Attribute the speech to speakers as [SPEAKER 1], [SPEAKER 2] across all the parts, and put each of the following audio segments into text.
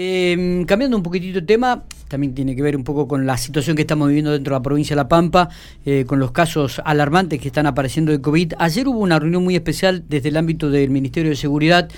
[SPEAKER 1] Eh, cambiando un poquitito de tema, también tiene que ver un poco con la situación que estamos viviendo dentro de la provincia de La Pampa, eh, con los casos alarmantes que están apareciendo de COVID. Ayer hubo una reunión muy especial desde el ámbito del Ministerio de Seguridad.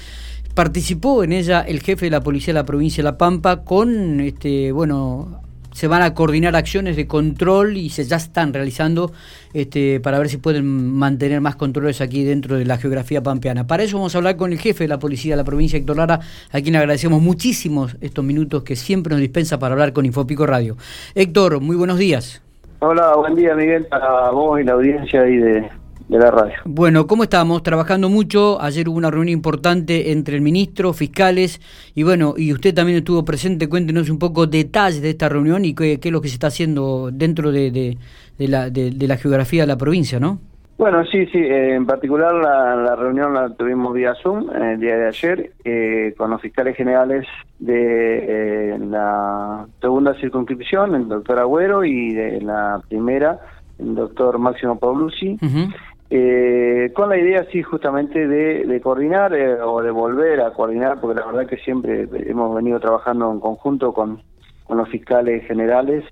[SPEAKER 1] Participó en ella el jefe de la policía de la provincia de La Pampa con, este, bueno, se van a coordinar acciones de control y se ya están realizando este, para ver si pueden mantener más controles aquí dentro de la geografía pampeana. Para eso vamos a hablar con el jefe de la policía de la provincia, Héctor Lara, a quien agradecemos muchísimo estos minutos que siempre nos dispensa para hablar con Infopico Radio. Héctor, muy buenos días.
[SPEAKER 2] Hola, buen día Miguel, para vos y la audiencia ahí de, de la radio.
[SPEAKER 1] Bueno, ¿cómo estamos? Trabajando mucho. Ayer hubo una reunión importante entre el ministro, fiscales y bueno, y usted también estuvo presente. Cuéntenos un poco detalles de esta reunión y qué, qué es lo que se está haciendo dentro de, de, de la, de, de, la geografía de la provincia, ¿no?
[SPEAKER 2] Bueno, sí, sí. Eh, en particular la, la, reunión la tuvimos vía Zoom eh, el día de ayer eh, con los fiscales generales de eh, la segunda circunscripción, el doctor Agüero, y de la primera, el doctor Máximo Paulucci. Uh -huh. Eh, con la idea, sí, justamente de, coordinar eh, o de volver a coordinar, porque la verdad que siempre hemos venido trabajando en conjunto con, los fiscales generales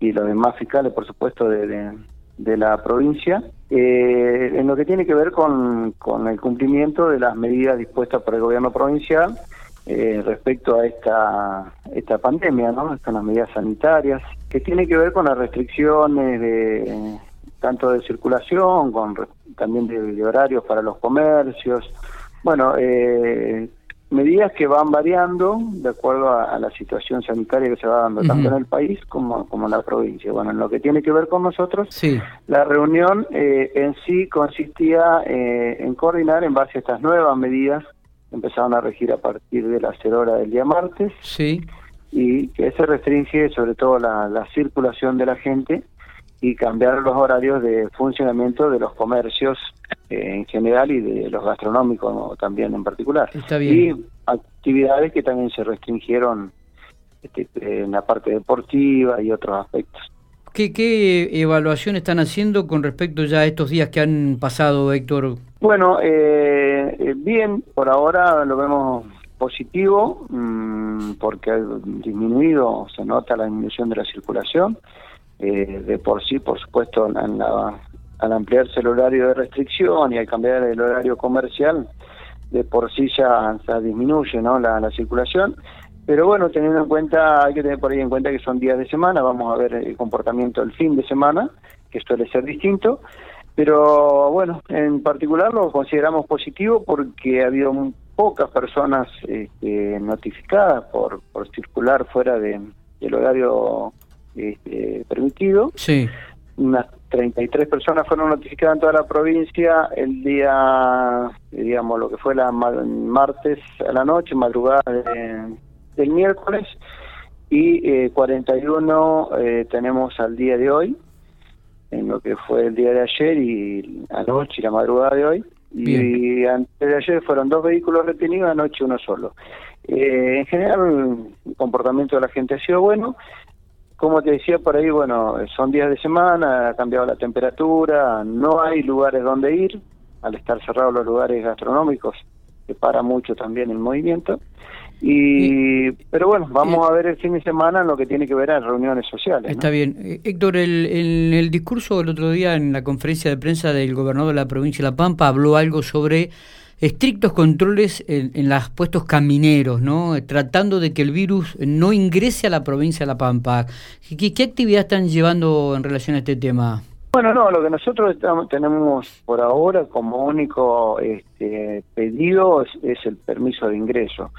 [SPEAKER 2] y los demás fiscales, por supuesto, de, de, la provincia, eh, en lo que tiene que ver con, con, el cumplimiento de las medidas dispuestas por el gobierno provincial eh, respecto a esta, esta pandemia, ¿no? Estas las medidas sanitarias, que tiene que ver con las restricciones de tanto de circulación, con también de, de, horarios para los comercios. Bueno, eh, medidas que van variando de acuerdo a, a, la situación sanitaria que se va dando uh -huh. tanto en el país como, como en la provincia. Bueno, en lo que tiene que ver con nosotros,
[SPEAKER 1] sí.
[SPEAKER 2] la reunión eh, en sí consistía eh, en coordinar en base a estas nuevas medidas que empezaron a regir a partir de las 0 horas del día martes
[SPEAKER 1] sí.
[SPEAKER 2] y que se restringe sobre todo la, la circulación de la gente y cambiar los horarios de funcionamiento de los comercios eh, en general y de los gastronómicos también en particular.
[SPEAKER 1] Está bien.
[SPEAKER 2] Y actividades que también se restringieron este, en la parte deportiva y otros aspectos.
[SPEAKER 1] ¿Qué, ¿Qué evaluación están haciendo con respecto ya a estos días que han pasado, Héctor?
[SPEAKER 2] Bueno, eh, eh bien, por ahora lo vemos positivo mmm, porque ha disminuido, se nota la disminución de la circulación eh, de por sí, por supuesto, al ampliarse el horario de restricción y al cambiar el horario comercial, de por sí ya, ya disminuye ¿no? la, la, circulación. Pero bueno, teniendo en cuenta, hay que tener por ahí en cuenta que son días de semana, vamos a ver el comportamiento del fin de semana, que suele ser distinto. Pero bueno, en particular lo consideramos positivo porque ha habido pocas personas este, notificadas por, por circular fuera de, del horario este, permitido.
[SPEAKER 1] Sí.
[SPEAKER 2] Unas 33 personas fueron notificadas en toda la provincia el día, digamos, lo que fue la martes a la noche, madrugada de, del miércoles, y eh, 41 eh, tenemos al día de hoy, en lo que fue el día de ayer y anoche y la madrugada de hoy.
[SPEAKER 1] Bien.
[SPEAKER 2] Y antes de ayer fueron dos vehículos retenidos, anoche uno solo. Eh, en general, el comportamiento de la gente ha sido bueno como te decía por ahí, bueno, son días de semana, ha cambiado la temperatura, no hay lugares donde ir, al estar cerrados los lugares gastronómicos, se para mucho también el movimiento. Y, pero bueno, vamos a ver el fin de semana en lo que tiene que ver en reuniones sociales.
[SPEAKER 1] Está ¿no? bien. Eh, Héctor, el, el, el discurso del otro día en la conferencia de prensa del gobernador de la provincia de La Pampa habló algo sobre estrictos controles en, en los puestos camineros, ¿no? Tratando de que el virus no ingrese a la provincia de La Pampa. ¿Qué, qué actividad están llevando en relación a este tema?
[SPEAKER 2] Bueno, no, lo que nosotros estamos, tenemos por ahora como único este, pedido es, es, el permiso de ingreso.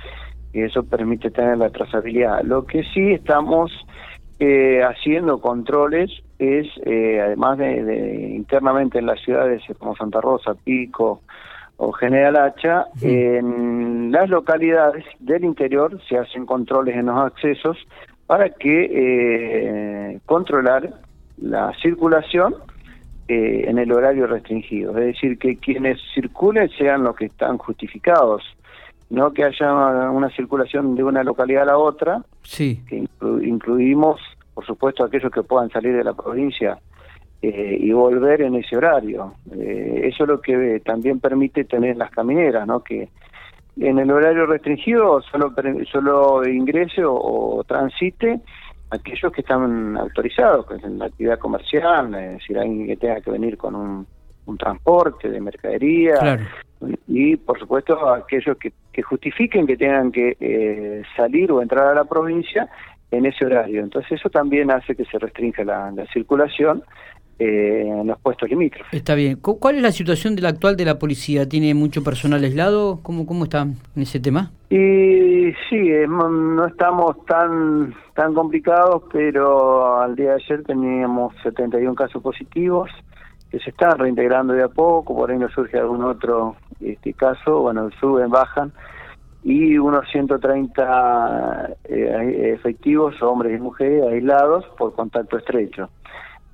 [SPEAKER 2] Y eso permite tener la trazabilidad. Lo que sí estamos eh, haciendo controles es, eh, además de, de, internamente en las ciudades como Santa Rosa, Pico, o General Hacha, en las localidades del interior se hacen controles en los accesos para que eh, controlar la circulación eh, en el horario restringido, es decir, que quienes circulen sean los que están justificados, no que haya una circulación de una localidad a la otra,
[SPEAKER 1] sí.
[SPEAKER 2] que inclu incluimos, por supuesto, aquellos que puedan salir de la provincia eh, y volver en ese horario. Eh, eso es lo que también permite tener las camineras, ¿no? Que en el horario restringido solo solo ingrese o, transite aquellos que están autorizados, que es en la actividad comercial, es decir, alguien que tenga que venir con un, transporte de mercadería y, por supuesto, aquellos que, justifiquen que tengan que eh, salir o entrar a la provincia en ese horario. Entonces eso también hace que se restrinja la circulación eh, en los puestos limítrofes.
[SPEAKER 1] Está bien. ¿Cuál es la situación de la actual de la policía? ¿Tiene mucho personal aislado? ¿Cómo, cómo está en ese tema?
[SPEAKER 2] Y sí, no estamos tan tan complicados, pero al día de ayer teníamos 71 casos positivos que se están reintegrando de a poco, por ahí nos surge algún otro este caso, bueno, suben, bajan, y unos 130 eh, efectivos, hombres y mujeres, aislados por contacto estrecho.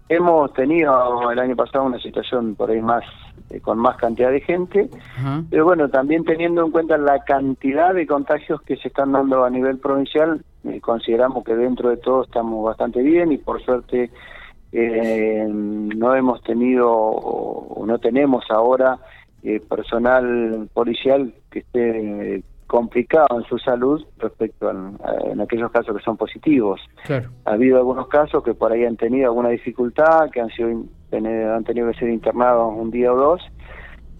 [SPEAKER 2] Hemos tenido el año pasado una situación por ahí más eh, con más cantidad de gente, pero bueno, también teniendo en cuenta la cantidad de contagios que se están dando a nivel provincial, eh, consideramos que dentro de todo estamos bastante bien y por suerte eh, no hemos tenido o no tenemos ahora personal policial que esté complicado en su salud respecto a, en aquellos casos que son positivos. Ha habido algunos casos que por ahí han tenido alguna dificultad, que han sido han tenido que ser internados un día o dos,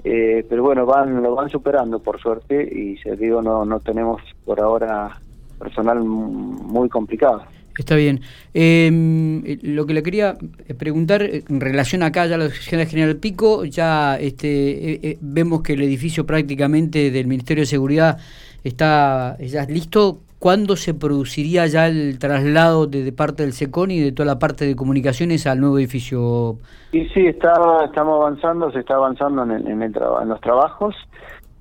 [SPEAKER 2] eh, pero bueno, van lo van superando por suerte y se digo no no tenemos por ahora personal muy complicado.
[SPEAKER 1] Está bien. Em, lo que le quería preguntar en relación acá ya a la General Pico, ya este, eh, eh, vemos que el edificio prácticamente del Ministerio de Seguridad está ya listo. ¿Cuándo se produciría ya el traslado de, parte del SECON y de toda la parte de comunicaciones al nuevo edificio?
[SPEAKER 2] Y sí, está, estamos avanzando, se está avanzando en, en, el en los trabajos.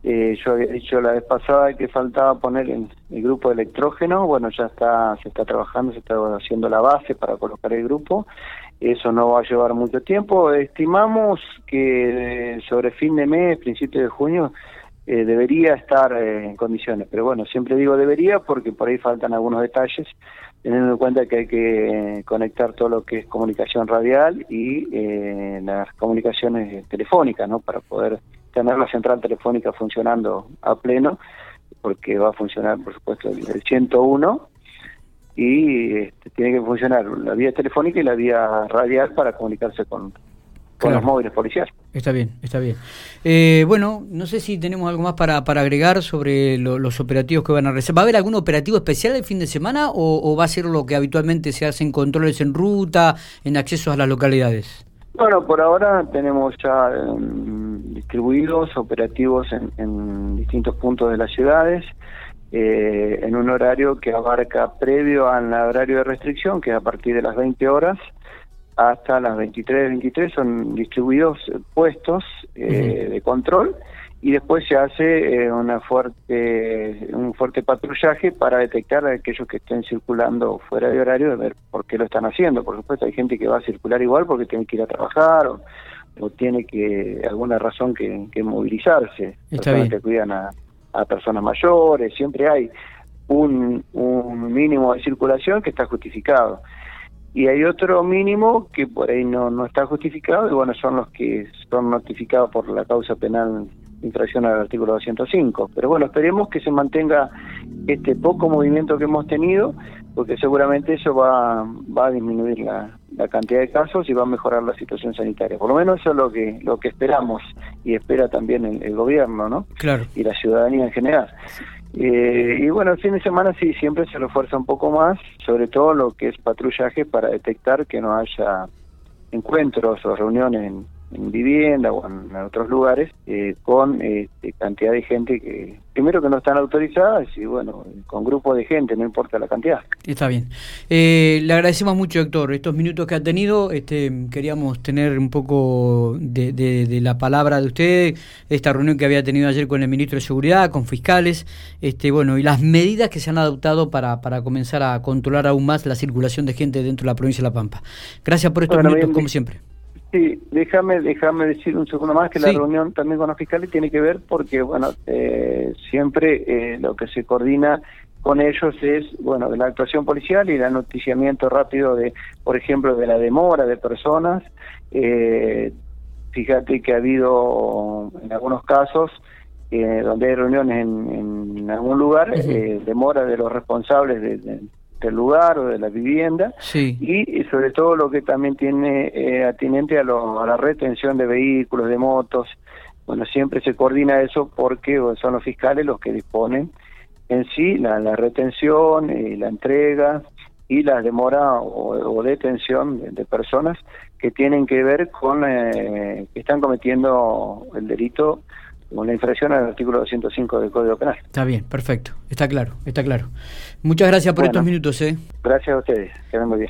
[SPEAKER 2] Eh, yo había dicho la vez pasada que faltaba poner el, el, grupo de electrógeno, bueno, ya está, se está trabajando, se está haciendo la base para colocar el grupo. Eso no va a llevar mucho tiempo. Estimamos que sobre fin de mes, principio de junio, eh, debería estar eh, en condiciones. Pero bueno, siempre digo debería porque por ahí faltan algunos detalles, teniendo en cuenta que hay que conectar todo lo que es comunicación radial y eh, las comunicaciones telefónicas, ¿no? Para poder tener la central telefónica funcionando a pleno, porque va a funcionar, por supuesto, el, 101 y este, tiene que funcionar la vía telefónica y la vía radial para comunicarse con, con los móviles policiales.
[SPEAKER 1] Está bien, está bien. Eh, bueno, no sé si tenemos algo más para, para agregar sobre los operativos que van a realizar. ¿Va a haber algún operativo especial el fin de semana o, va a ser lo que habitualmente se hacen controles en ruta, en accesos a las localidades?
[SPEAKER 2] Bueno, por ahora tenemos ya em, distribuidos operativos en, distintos puntos de las ciudades. Eh, en un horario que abarca previo al horario de restricción, que es a partir de las 20 horas, hasta las 23, 23 son distribuidos puestos eh, de control y después se hace eh, una fuerte un fuerte patrullaje para detectar a aquellos que estén circulando fuera de horario de ver por qué lo están haciendo. Por supuesto hay gente que va a circular igual porque tiene que ir a trabajar o, tiene que alguna razón que, movilizarse. Personas que cuidan a, a personas mayores siempre hay un, un mínimo de circulación que está justificado y hay otro mínimo que por ahí no, no está justificado y bueno, son los que son notificados por la causa penal infracción al artículo 205. Pero bueno, esperemos que se mantenga este poco movimiento que hemos tenido, porque seguramente eso va, va a disminuir la, la cantidad de casos y va a mejorar la situación sanitaria. Por lo menos eso es lo que, lo que esperamos y espera también el, el gobierno, ¿no?
[SPEAKER 1] Claro.
[SPEAKER 2] Y la ciudadanía en general. Eh, y bueno, el fin de semana sí, siempre se refuerza un poco más, sobre todo lo que es patrullaje para detectar que no haya encuentros o reuniones en vivienda o en, otros lugares eh, con este, cantidad de gente que primero que no están autorizadas y bueno con grupos de gente no importa la cantidad.
[SPEAKER 1] Está bien. Eh, le agradecemos mucho Héctor estos minutos que ha tenido. Este queríamos tener un poco de, de, la palabra de usted esta reunión que había tenido ayer con el ministro de seguridad con fiscales este bueno y las medidas que se han adoptado para para comenzar a controlar aún más la circulación de gente dentro de la provincia de La Pampa. Gracias por estos minutos como siempre
[SPEAKER 2] Sí, déjame, déjame decir un segundo más que la reunión también con los fiscales tiene que ver porque, bueno, eh, siempre eh, lo que se coordina con ellos es, bueno, de la actuación policial y el noticiamiento rápido de, por ejemplo, de la demora de personas. Eh, fíjate que ha habido, en algunos casos, eh, donde hay reuniones en, algún lugar, eh, demora de los responsables del lugar o de la vivienda y, sobre todo lo que también tiene eh, atinente a, a la retención de vehículos, de motos. Bueno, siempre se coordina eso porque son los fiscales los que disponen en sí la, retención y la entrega y la demora o, detención de, personas que tienen que ver con que están cometiendo el delito una infracción al artículo 205 del Código Penal.
[SPEAKER 1] Está bien, perfecto, está claro, está claro. Muchas gracias por estos minutos. ¿eh?
[SPEAKER 2] Gracias a ustedes, que muy bien.